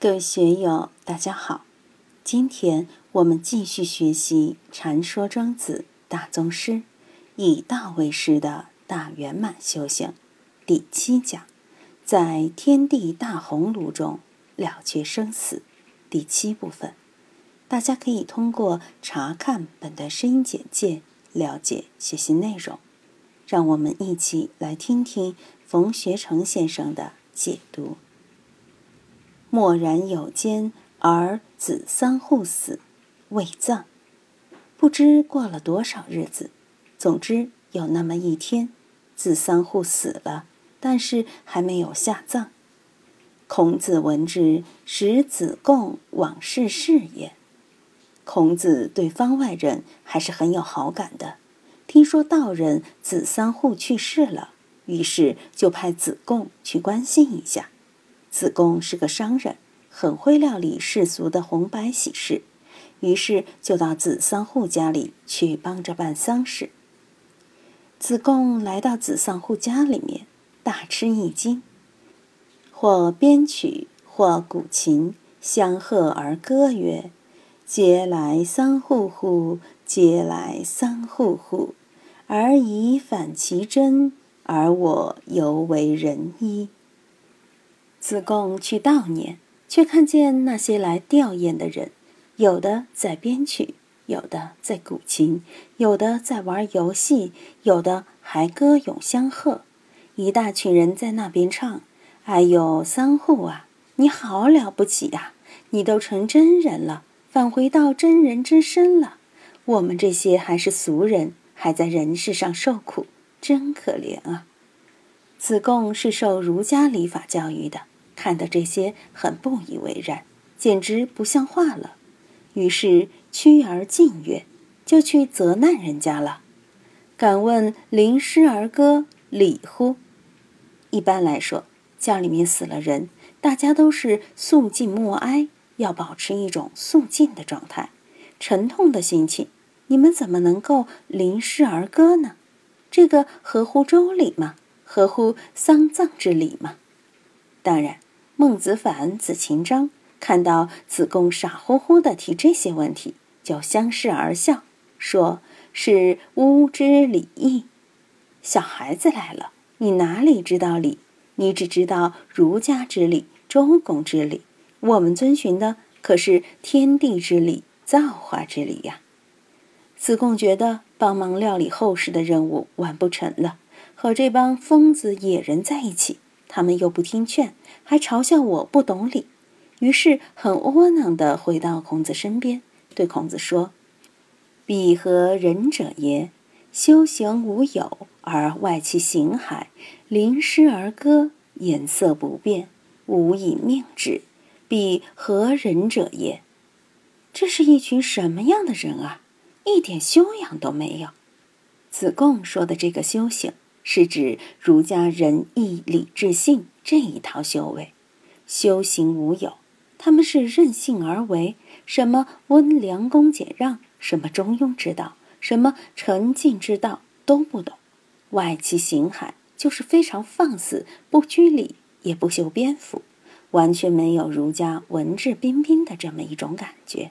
各位学友，大家好！今天我们继续学习《禅说庄子大宗师》，以道为师的大圆满修行第七讲，在天地大鸿胪中了却生死第七部分。大家可以通过查看本段声音简介了解学习内容。让我们一起来听听冯学成先生的解读。默然有间，而子桑户死，未葬。不知过了多少日子，总之有那么一天，子桑户死了，但是还没有下葬。孔子闻之，使子贡往视事也。孔子对方外人还是很有好感的，听说道人子桑户去世了，于是就派子贡去关心一下。子贡是个商人，很会料理世俗的红白喜事，于是就到子桑户家里去帮着办丧事。子贡来到子桑户家里面，大吃一惊，或编曲，或古琴，相和而歌曰：“嗟来桑户户！嗟来桑户户！而以反其真，而我犹为人矣。”子贡去悼念，却看见那些来吊唁的人，有的在编曲，有的在古琴，有的在玩游戏，有的还歌咏相和。一大群人在那边唱：“哎呦，三户啊，你好了不起呀！你都成真人了，返回到真人之身了。我们这些还是俗人，还在人世上受苦，真可怜啊！”子贡是受儒家礼法教育的。看到这些很不以为然，简直不像话了。于是趋而进曰：“就去责难人家了。敢问临诗而歌，礼乎？”一般来说，家里面死了人，大家都是肃静默哀，要保持一种肃静的状态，沉痛的心情。你们怎么能够临诗而歌呢？这个合乎周礼吗？合乎丧葬之礼吗？当然。孟子反、子禽章看到子贡傻乎乎的提这些问题，就相视而笑，说是巫之礼义。小孩子来了，你哪里知道礼？你只知道儒家之礼、周公之礼。我们遵循的可是天地之礼、造化之礼呀。子贡觉得帮忙料理后事的任务完不成了，和这帮疯子野人在一起。他们又不听劝，还嘲笑我不懂礼，于是很窝囊地回到孔子身边，对孔子说：“彼何仁者也？修行无有，而外其形骸，临师而歌，颜色不变，无以命之。彼何仁者也？这是一群什么样的人啊？一点修养都没有。”子贡说的这个修行。是指儒家仁义礼智信这一套修为，修行无有，他们是任性而为，什么温良恭俭让，什么中庸之道，什么沉静之道都不懂，外其形骸就是非常放肆，不拘礼，也不修边幅，完全没有儒家文质彬彬的这么一种感觉。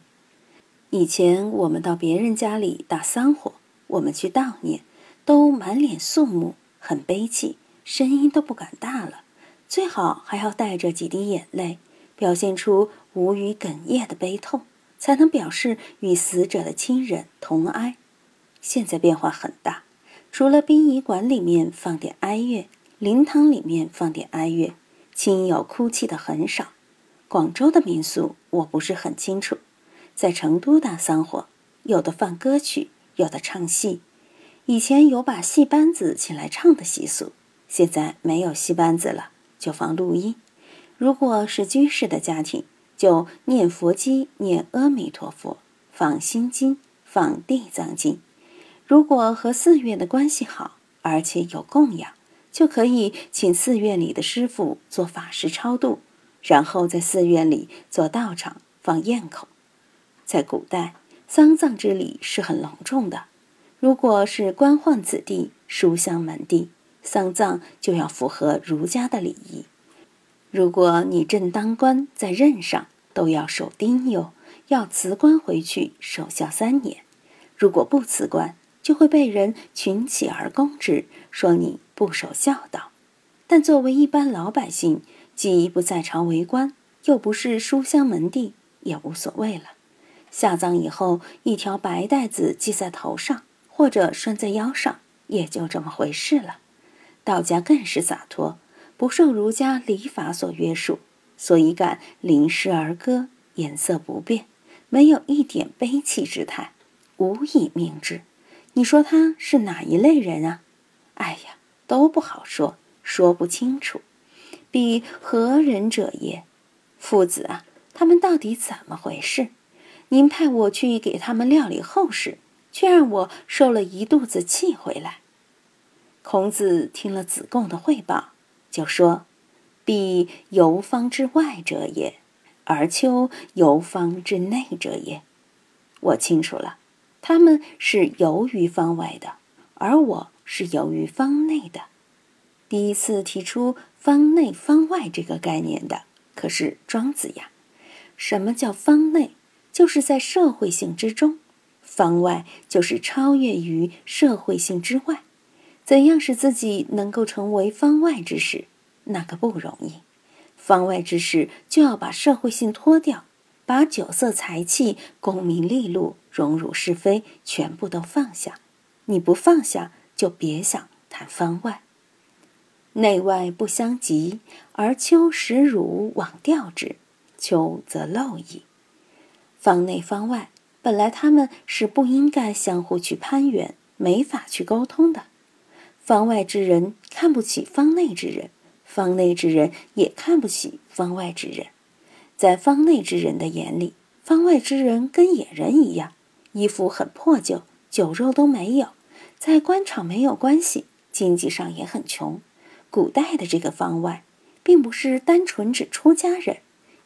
以前我们到别人家里打丧火，我们去悼念，都满脸肃穆。很悲戚，声音都不敢大了，最好还要带着几滴眼泪，表现出无语哽咽的悲痛，才能表示与死者的亲人同哀。现在变化很大，除了殡仪馆里面放点哀乐，灵堂里面放点哀乐，亲友哭泣的很少。广州的民俗我不是很清楚，在成都大丧火，有的放歌曲，有的唱戏。以前有把戏班子请来唱的习俗，现在没有戏班子了，就放录音。如果是居士的家庭，就念佛机，念阿弥陀佛，放心经，放地藏经。如果和寺院的关系好，而且有供养，就可以请寺院里的师傅做法事超度，然后在寺院里做道场放焰口。在古代，丧葬之礼是很隆重的。如果是官宦子弟、书香门第，丧葬就要符合儒家的礼仪。如果你正当官在任上，都要守丁忧，要辞官回去守孝三年。如果不辞官，就会被人群起而攻之，说你不守孝道。但作为一般老百姓，既不在朝为官，又不是书香门第，也无所谓了。下葬以后，一条白带子系在头上，或者拴在腰上，也就这么回事了。道家更是洒脱，不受儒家礼法所约束，所以敢临诗而歌，颜色不变，没有一点悲戚之态，无以命之。你说他是哪一类人啊？哎呀，都不好说，说不清楚。彼何人者也？父子啊，他们到底怎么回事？您派我去给他们料理后事，却让我受了一肚子气回来。孔子听了子贡的汇报，就说：“彼游方之外者也，而丘游方之内者也。我清楚了。”他们是游于方外的，而我是游于方内的。第一次提出“方内方外”这个概念的，可是庄子呀。什么叫方内？就是在社会性之中；方外就是超越于社会性之外。怎样使自己能够成为方外之士？那个不容易。方外之士就要把社会性脱掉。把酒色财气、功名利禄、荣辱是非全部都放下，你不放下，就别想谈方外。内外不相及，而丘使汝往调之，丘则漏矣。方内方外，本来他们是不应该相互去攀援，没法去沟通的。方外之人看不起方内之人，方内之人也看不起方外之人。在方内之人的眼里，方外之人跟野人一样，衣服很破旧，酒肉都没有，在官场没有关系，经济上也很穷。古代的这个方外，并不是单纯指出家人，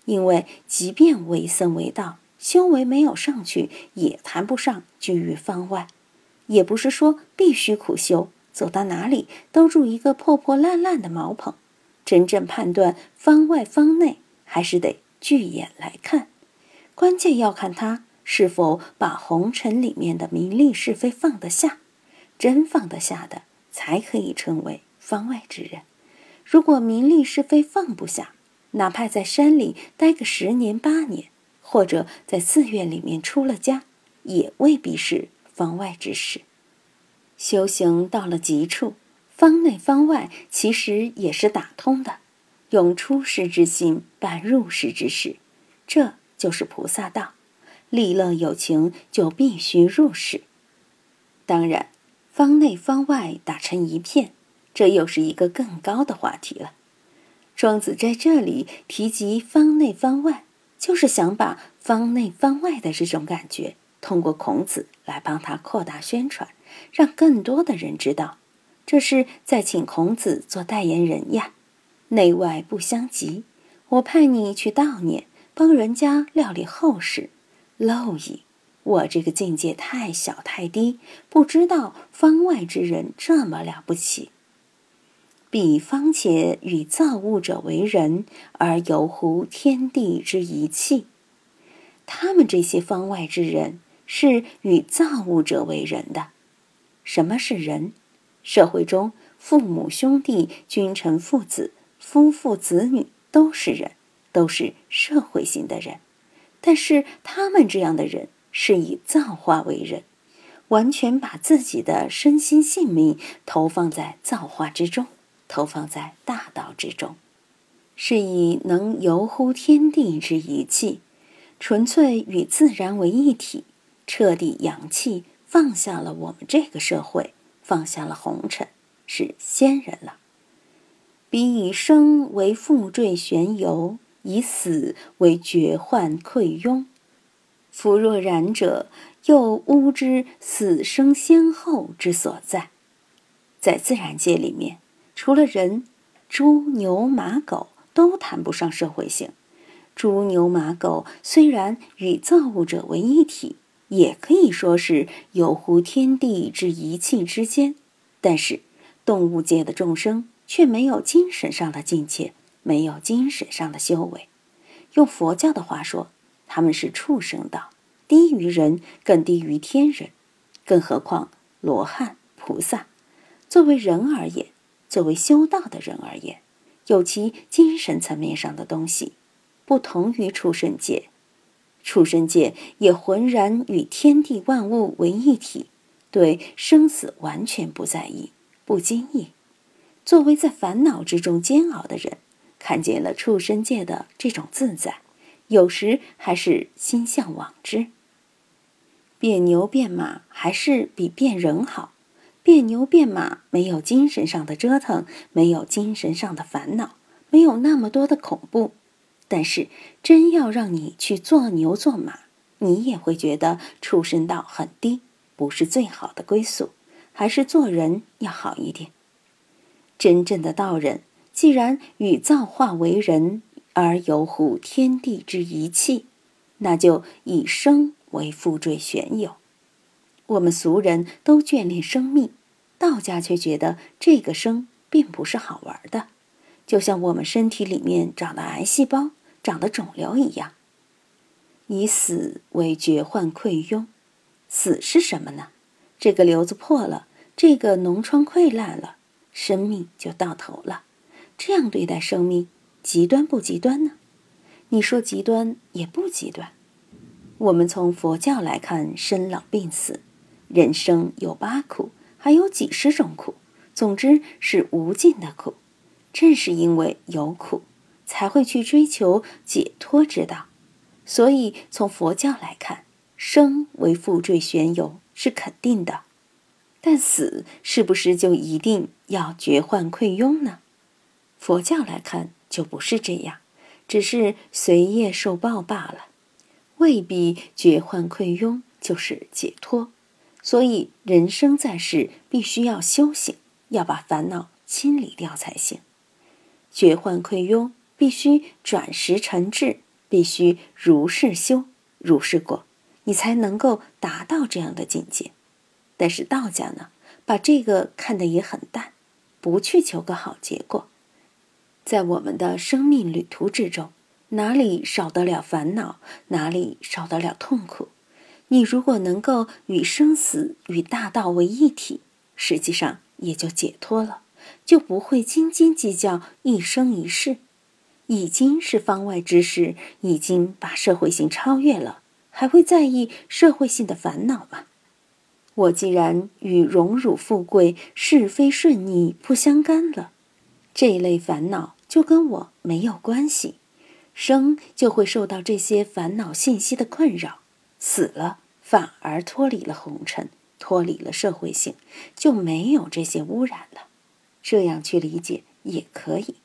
因为即便为僧为道，修为没有上去，也谈不上居于方外。也不是说必须苦修，走到哪里都住一个破破烂烂的茅棚。真正判断方外方内，还是得。巨眼来看，关键要看他是否把红尘里面的名利是非放得下。真放得下的，才可以称为方外之人。如果名利是非放不下，哪怕在山里待个十年八年，或者在寺院里面出了家，也未必是方外之事。修行到了极处，方内方外其实也是打通的。用出世之心办入世之事，这就是菩萨道。利乐有情就必须入世。当然，方内方外打成一片，这又是一个更高的话题了。庄子在这里提及方内方外，就是想把方内方外的这种感觉，通过孔子来帮他扩大宣传，让更多的人知道，这是在请孔子做代言人呀。内外不相及，我派你去悼念，帮人家料理后事，漏矣！我这个境界太小太低，不知道方外之人这么了不起。彼方且与造物者为人，而游乎天地之一气。他们这些方外之人是与造物者为人的。什么是人？社会中父母兄弟、君臣父子。夫妇子女都是人，都是社会性的人，但是他们这样的人是以造化为人，完全把自己的身心性命投放在造化之中，投放在大道之中，是以能游乎天地之一气，纯粹与自然为一体，彻底扬气，放下了我们这个社会，放下了红尘，是仙人了。彼以生为负坠悬游，以死为绝患溃庸。夫若然者，又吾之死生先后之所在。在自然界里面，除了人，猪、牛、马、狗都谈不上社会性。猪、牛、马、狗虽然与造物者为一体，也可以说是游乎天地之一气之间，但是动物界的众生。却没有精神上的境界，没有精神上的修为。用佛教的话说，他们是畜生道，低于人，更低于天人。更何况罗汉、菩萨，作为人而言，作为修道的人而言，有其精神层面上的东西，不同于畜生界。畜生界也浑然与天地万物为一体，对生死完全不在意、不经意。作为在烦恼之中煎熬的人。看见了畜生界的这种自在，有时还是心向往之。变牛变马还是比变人好。变牛变马没有精神上的折腾，没有精神上的烦恼，没有那么多的恐怖。但是真要让你去做牛做马，你也会觉得畜生道很低，不是最好的归宿，还是做人要好一点。真正的道人。既然与造化为人，而有乎天地之一气，那就以生为负坠玄有。我们俗人都眷恋生命，道家却觉得这个生并不是好玩的，就像我们身体里面长的癌细胞、长的肿瘤一样。以死为绝患溃痈，死是什么呢？这个瘤子破了，这个脓疮溃烂了，生命就到头了。这样对待生命，极端不极端呢？你说极端也不极端。我们从佛教来看，生老病死，人生有八苦，还有几十种苦，总之是无尽的苦。正是因为有苦，才会去追求解脱之道。所以从佛教来看，生为负坠悬游是肯定的，但死是不是就一定要绝患溃庸呢？佛教来看就不是这样，只是随业受报罢了，未必绝患溃庸就是解脱。所以人生在世，必须要修行，要把烦恼清理掉才行。绝患溃痈必须转识成智，必须如是修，如是果，你才能够达到这样的境界。但是道家呢，把这个看得也很淡，不去求个好结果。在我们的生命旅途之中，哪里少得了烦恼，哪里少得了痛苦？你如果能够与生死与大道为一体，实际上也就解脱了，就不会斤斤计较一生一世。已经是方外之事，已经把社会性超越了，还会在意社会性的烦恼吗？我既然与荣辱富贵、是非顺逆不相干了。这类烦恼就跟我没有关系，生就会受到这些烦恼信息的困扰，死了反而脱离了红尘，脱离了社会性，就没有这些污染了。这样去理解也可以。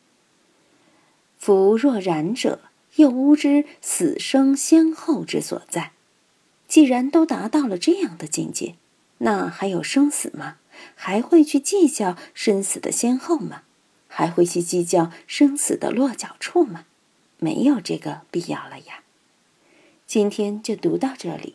夫若然者，又无知死生先后之所在。既然都达到了这样的境界，那还有生死吗？还会去计较生死的先后吗？还会去计较生死的落脚处吗？没有这个必要了呀。今天就读到这里，